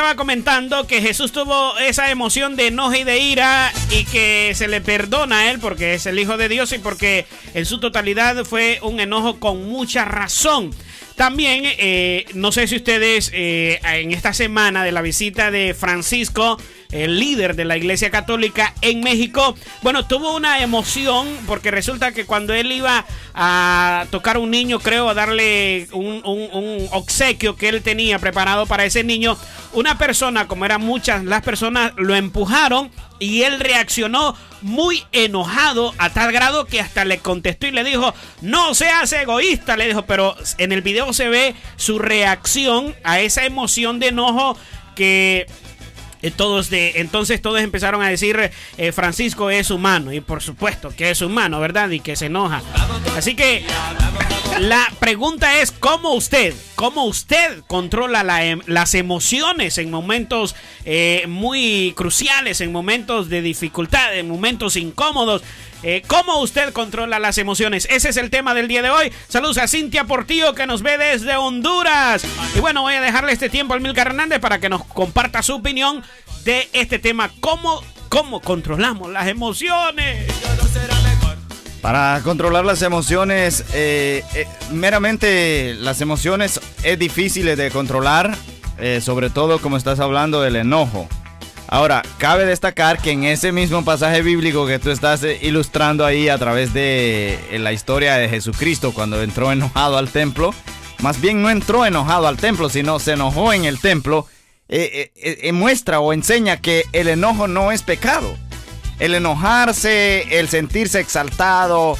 estaba comentando que Jesús tuvo esa emoción de enojo y de ira y que se le perdona a él porque es el Hijo de Dios y porque en su totalidad fue un enojo con mucha razón. También, eh, no sé si ustedes eh, en esta semana de la visita de Francisco, el líder de la Iglesia Católica en México, bueno, tuvo una emoción porque resulta que cuando él iba a tocar a un niño, creo, a darle un, un obsequio que él tenía preparado para ese niño, una persona, como eran muchas las personas, lo empujaron y él reaccionó muy enojado a tal grado que hasta le contestó y le dijo, no seas egoísta, le dijo, pero en el video se ve su reacción a esa emoción de enojo que eh, todos de entonces todos empezaron a decir eh, Francisco es humano y por supuesto que es humano verdad y que se enoja. Así que la pregunta es cómo usted cómo usted controla em, las emociones en momentos eh, muy cruciales en momentos de dificultad en momentos incómodos ¿Cómo usted controla las emociones? Ese es el tema del día de hoy. Saludos a Cintia Portillo que nos ve desde Honduras. Y bueno, voy a dejarle este tiempo al Milcar Hernández para que nos comparta su opinión de este tema. ¿Cómo, cómo controlamos las emociones? Para controlar las emociones, eh, eh, meramente las emociones es difícil de controlar, eh, sobre todo como estás hablando del enojo. Ahora, cabe destacar que en ese mismo pasaje bíblico que tú estás ilustrando ahí a través de la historia de Jesucristo cuando entró enojado al templo, más bien no entró enojado al templo, sino se enojó en el templo muestra o enseña que el enojo no es pecado. El enojarse, el sentirse exaltado,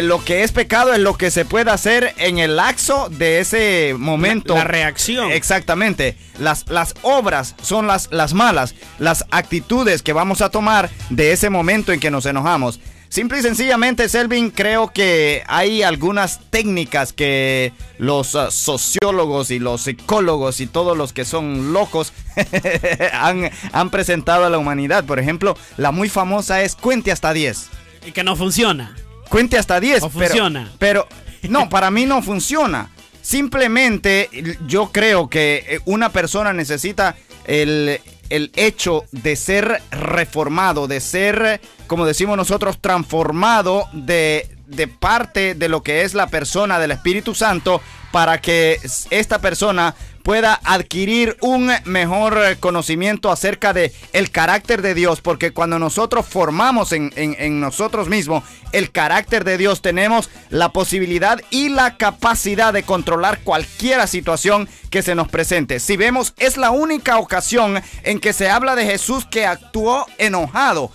lo que es pecado es lo que se puede hacer en el laxo de ese momento. La, reacción. Exactamente. Las, las obras son las, las malas, las actitudes que vamos a tomar de ese momento en que nos enojamos. Simple y sencillamente, Selvin, creo que hay algunas técnicas que los uh, sociólogos y los psicólogos y todos los que son locos han, han presentado a la humanidad. Por ejemplo, la muy famosa es cuente hasta 10. Y que no funciona. Cuente hasta 10. ¿O funciona? Pero, pero no, para mí no funciona. Simplemente yo creo que eh, una persona necesita el, el hecho de ser reformado, de ser, como decimos nosotros, transformado de, de parte de lo que es la persona del Espíritu Santo para que esta persona pueda adquirir un mejor conocimiento acerca de el carácter de Dios, porque cuando nosotros formamos en, nosotros mismos el carácter de Dios, tenemos la posibilidad y la capacidad de controlar cualquier situación que se nos presente. Si vemos, es la única ocasión en que se habla de Jesús que actuó enojado.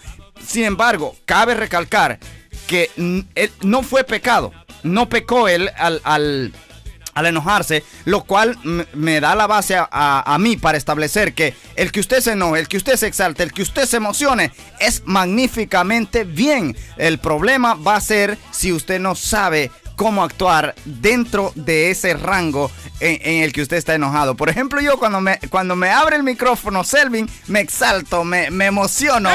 Sin embargo, cabe recalcar que no fue pecado, no pecó él al, al al enojarse, lo cual me da la base a, mí para establecer que el que usted se enoje, el que usted se exalte, el que usted se emocione, es magníficamente bien. El problema va a ser si usted no sabe cómo actuar dentro de ese rango en, el que usted está enojado. Por ejemplo, yo cuando me, cuando me abre el micrófono, Selvin, me exalto, me, emociono.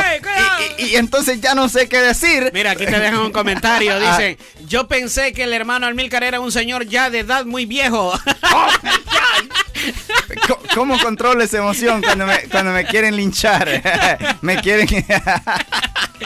y, entonces ya no sé qué decir. Mira, aquí te dejan un comentario. Ah. Dice, yo pensé que el hermano Almilcar era un señor ya de edad muy viejo. Oh, ¿Cómo controlo esa emoción cuando me, cuando me quieren linchar? me quieren...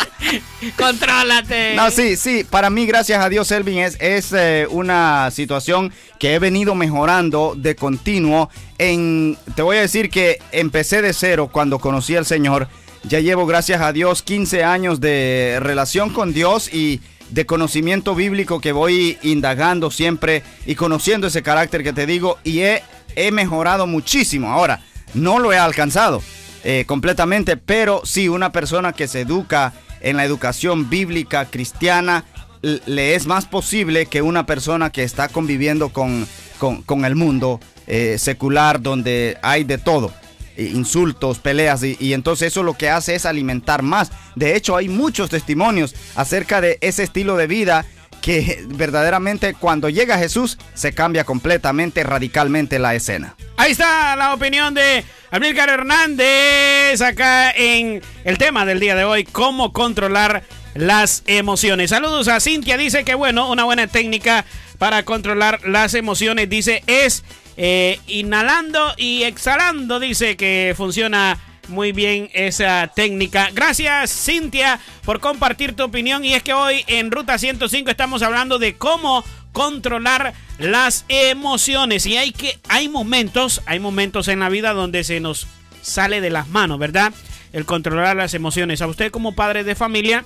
Contrólate. No, sí, sí. Para mí, gracias a Dios, Elvin, es, es eh, una situación que he venido mejorando de continuo. En, te voy a decir que empecé de cero cuando conocí al Señor. Ya llevo, gracias a Dios, 15 años de relación con Dios y de conocimiento bíblico que voy indagando siempre y conociendo ese carácter que te digo y he, he mejorado muchísimo. Ahora, no lo he alcanzado eh, completamente, pero sí una persona que se educa en la educación bíblica cristiana le es más posible que una persona que está conviviendo con, con, el mundo eh, secular donde hay de todo insultos, peleas y, entonces eso lo que hace es alimentar más. De hecho hay muchos testimonios acerca de ese estilo de vida que verdaderamente cuando llega Jesús se cambia completamente, radicalmente la escena. Ahí está la opinión de Amílcar Hernández acá en el tema del día de hoy, cómo controlar las emociones. Saludos a Cintia, dice que bueno, una buena técnica para controlar las emociones, dice, es eh, inhalando y exhalando, dice que funciona muy bien esa técnica. Gracias Cintia por compartir tu opinión y es que hoy en Ruta 105 estamos hablando de cómo controlar las emociones y hay que hay momentos, hay momentos en la vida donde se nos sale de las manos, ¿verdad? El controlar las emociones. A usted como padre de familia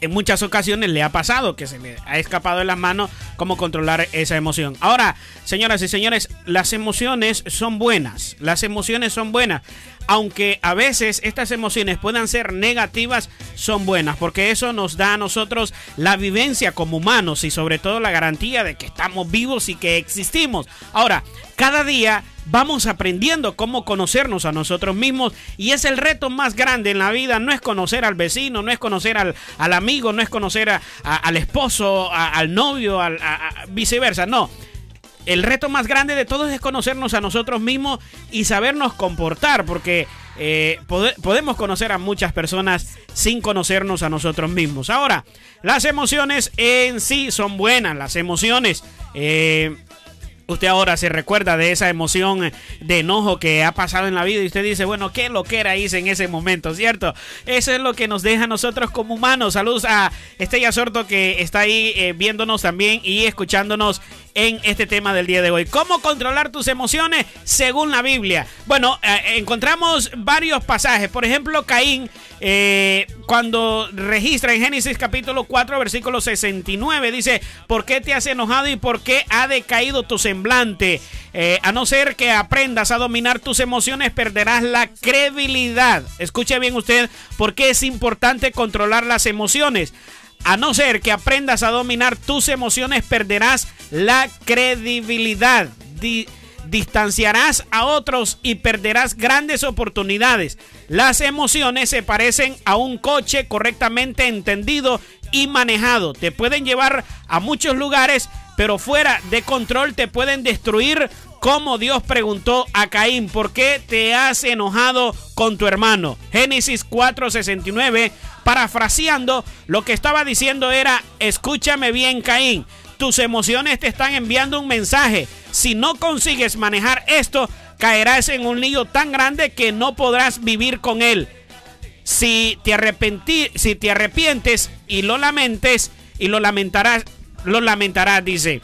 en muchas ocasiones le ha pasado que se le ha escapado de las manos cómo controlar esa emoción. Ahora, señoras y señores, las emociones son buenas. Las emociones son buenas. Aunque a veces estas emociones puedan ser negativas, son buenas, porque eso nos da a nosotros la vivencia como humanos y sobre todo la garantía de que estamos vivos y que existimos. Ahora, cada día vamos aprendiendo cómo conocernos a nosotros mismos y es el reto más grande en la vida, no es conocer al vecino, no es conocer al, amigo, no es conocer al esposo, al novio, al, viceversa, no. El reto más grande de todos es conocernos a nosotros mismos y sabernos comportar, porque eh, podemos conocer a muchas personas sin conocernos a nosotros mismos. Ahora, las emociones en sí son buenas, las emociones... Eh, usted ahora se recuerda de esa emoción de enojo que ha pasado en la vida y usted dice, bueno, ¿qué lo que era hice en ese momento, cierto? Eso es lo que nos deja a nosotros como humanos. Saludos a Estella Sorto que está ahí eh, viéndonos también y escuchándonos en este tema del día de hoy. ¿Cómo controlar tus emociones según la Biblia? Bueno, eh, encontramos varios pasajes. Por ejemplo, Caín, eh, cuando registra en Génesis capítulo 4, versículo 69, dice, ¿por qué te has enojado y por qué ha decaído tu semblante? Eh, a no ser que aprendas a dominar tus emociones, perderás la credibilidad. Escuche bien usted, ¿por qué es importante controlar las emociones? A no ser que aprendas a dominar tus emociones, perderás la credibilidad. distanciarás a otros y perderás grandes oportunidades. Las emociones se parecen a un coche correctamente entendido y manejado. Te pueden llevar a muchos lugares, pero fuera de control te pueden destruir como Dios preguntó a Caín, ¿por qué te has enojado con tu hermano? Génesis 4:69, parafraseando, lo que estaba diciendo era, escúchame bien Caín, tus emociones te están enviando un mensaje. Si no consigues manejar esto, caerás en un lío tan grande que no podrás vivir con él. Si te, si te arrepientes y lo lamentes, y lo lamentarás, lo lamentarás, dice.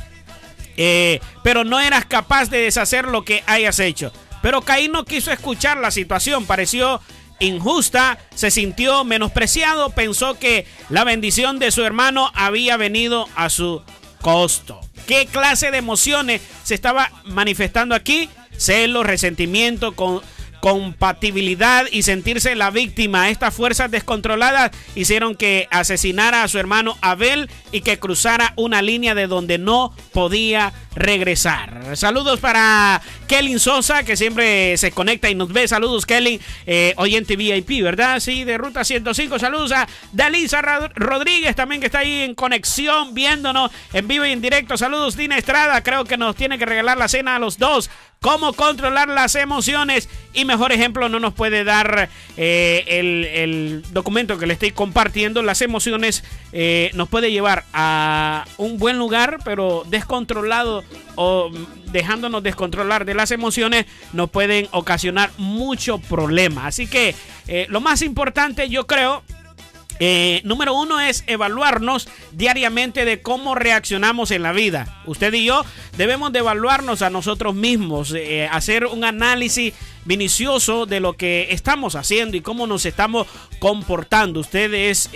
Eh, pero no eras capaz de deshacer lo que hayas hecho. Pero Caín no quiso escuchar la situación, pareció injusta, se sintió menospreciado, pensó que la bendición de su hermano había venido a su costo. ¿Qué clase de emociones se estaba manifestando aquí? Celos, resentimiento, con, compatibilidad y sentirse la víctima. Estas fuerzas descontroladas hicieron que asesinara a su hermano Abel y que cruzara una línea de donde no podía regresar. Saludos para Kelly Sosa, que siempre se conecta y nos ve. Saludos, Kelly, eh, oyente VIP, ¿verdad? Sí, de Ruta 105. Saludos a Dalisa Rodríguez, también que está ahí en conexión, viéndonos en vivo y en directo. Saludos, Dina Estrada. Creo que nos tiene que regalar la cena a los dos cómo controlar las emociones y mejor ejemplo no nos puede dar eh, el, documento que le estoy compartiendo. Las emociones eh, nos puede llevar a un buen lugar, pero descontrolado o dejándonos descontrolar de las emociones nos pueden ocasionar mucho problema. Así que eh, lo más importante yo creo eh, número uno es evaluarnos diariamente de cómo reaccionamos en la vida. Usted y yo debemos de evaluarnos a nosotros mismos, eh, hacer un análisis minucioso de lo que estamos haciendo y cómo nos estamos comportando. Usted es,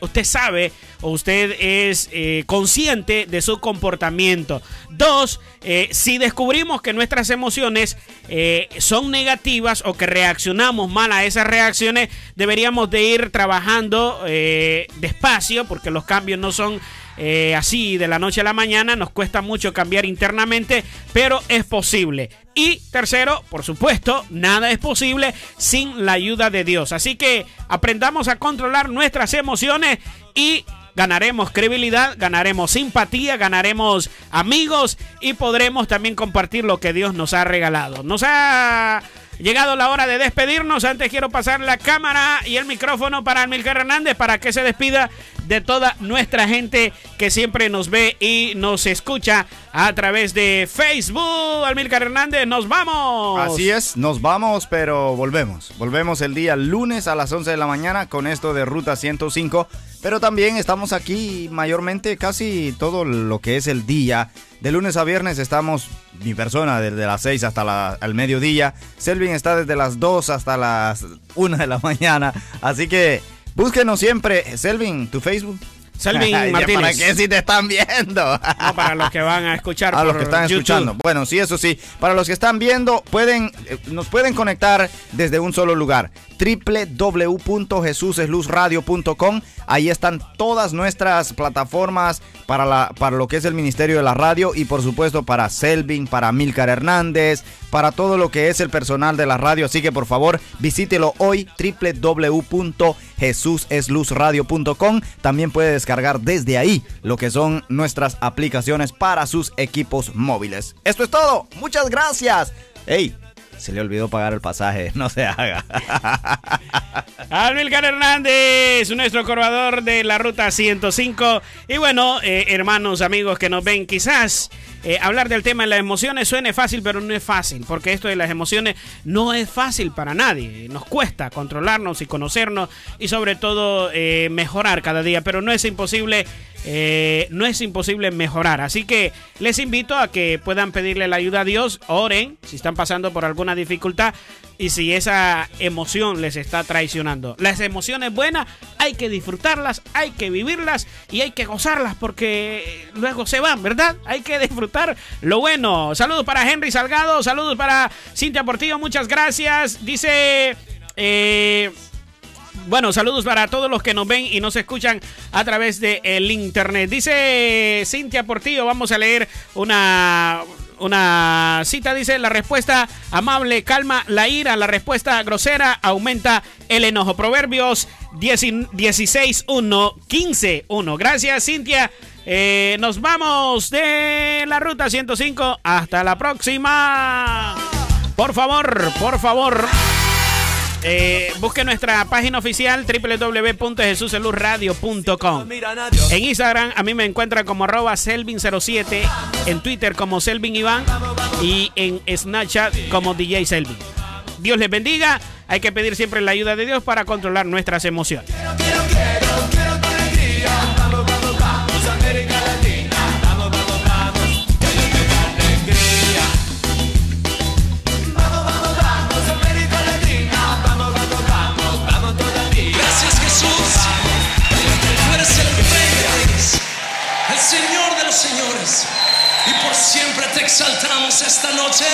usted sabe o usted es eh, consciente de su comportamiento. Dos, eh, si descubrimos que nuestras emociones eh, son negativas o que reaccionamos mal a esas reacciones, deberíamos de ir trabajando despacio porque los cambios no son eh, así de la noche a la mañana. Nos cuesta mucho cambiar internamente, pero es posible. Y tercero, por supuesto, nada es posible sin la ayuda de Dios. Así que aprendamos a controlar nuestras emociones y ganaremos credibilidad, ganaremos simpatía, ganaremos amigos y podremos también compartir lo que Dios nos ha regalado. Nos ha llegado la hora de despedirnos. Antes quiero pasar la cámara y el micrófono para Amilcar Hernández para que se despida de toda nuestra gente que siempre nos ve y nos escucha a través de Facebook. Almilcar Hernández, nos vamos. Así es, nos vamos, pero volvemos. Volvemos el día lunes a las 11 de la mañana con esto de Ruta 105. Pero también estamos aquí mayormente casi todo lo que es el día. De lunes a viernes estamos, mi persona, desde las 6 hasta el mediodía. Selvin está desde las 2 hasta las 1 de la mañana. Así que búsquenos siempre. Selvin, tu Facebook. Selvin Martínez. ¿Para qué si te están viendo? para los que van a escuchar. A los que están escuchando. Bueno, sí, eso sí. Para los que están viendo, pueden, eh, nos pueden conectar desde un solo lugar www.jesusesluzradio.com. Ahí están todas nuestras plataformas para, la, para lo que es el Ministerio de la Radio y por supuesto para Selvin, para Milcar Hernández, para todo lo que es el personal de la radio. Así que por favor visítelo hoy www.jesusesluzradio.com. También puede descargar desde ahí lo que son nuestras aplicaciones para sus equipos móviles. Esto es todo. Muchas gracias. Hey, se le olvidó pagar el pasaje, no se haga. Almilcar Hernández, nuestro corredor de la ruta 105. Y bueno, eh, hermanos, amigos que nos ven, quizás eh, hablar del tema de las emociones suene fácil, pero no es fácil, porque esto de las emociones no es fácil para nadie. Nos cuesta controlarnos y conocernos y sobre todo eh, mejorar cada día, pero no es imposible eh, no es imposible mejorar. Así que les invito a que puedan pedirle la ayuda a Dios, oren si están pasando por alguna dificultad y si esa emoción les está traicionando. Las emociones buenas hay que disfrutarlas, hay que vivirlas y hay que gozarlas porque luego se van, ¿verdad? Hay que disfrutar lo bueno. Saludos para Henry Salgado, saludos para Cintia Portillo, muchas gracias. Dice... Eh, bueno, saludos para todos los que nos ven y nos escuchan a través del el internet. Dice Cintia Portillo, vamos a leer una una cita dice la respuesta amable calma la ira, la respuesta grosera aumenta el enojo. Proverbios 16 1 15 1. Gracias Cintia. Eh, nos vamos de la ruta 105. Hasta la próxima. Por favor, por favor. Eh, busque nuestra página oficial www.jesuseluzradio.com. En Instagram a mí me encuentra como arroba Selvin07, en Twitter como Selvin Iván y en Snapchat como DJ Selvin. Dios les bendiga. Hay que pedir siempre la ayuda de Dios para controlar nuestras emociones. Exaltamos esta noche.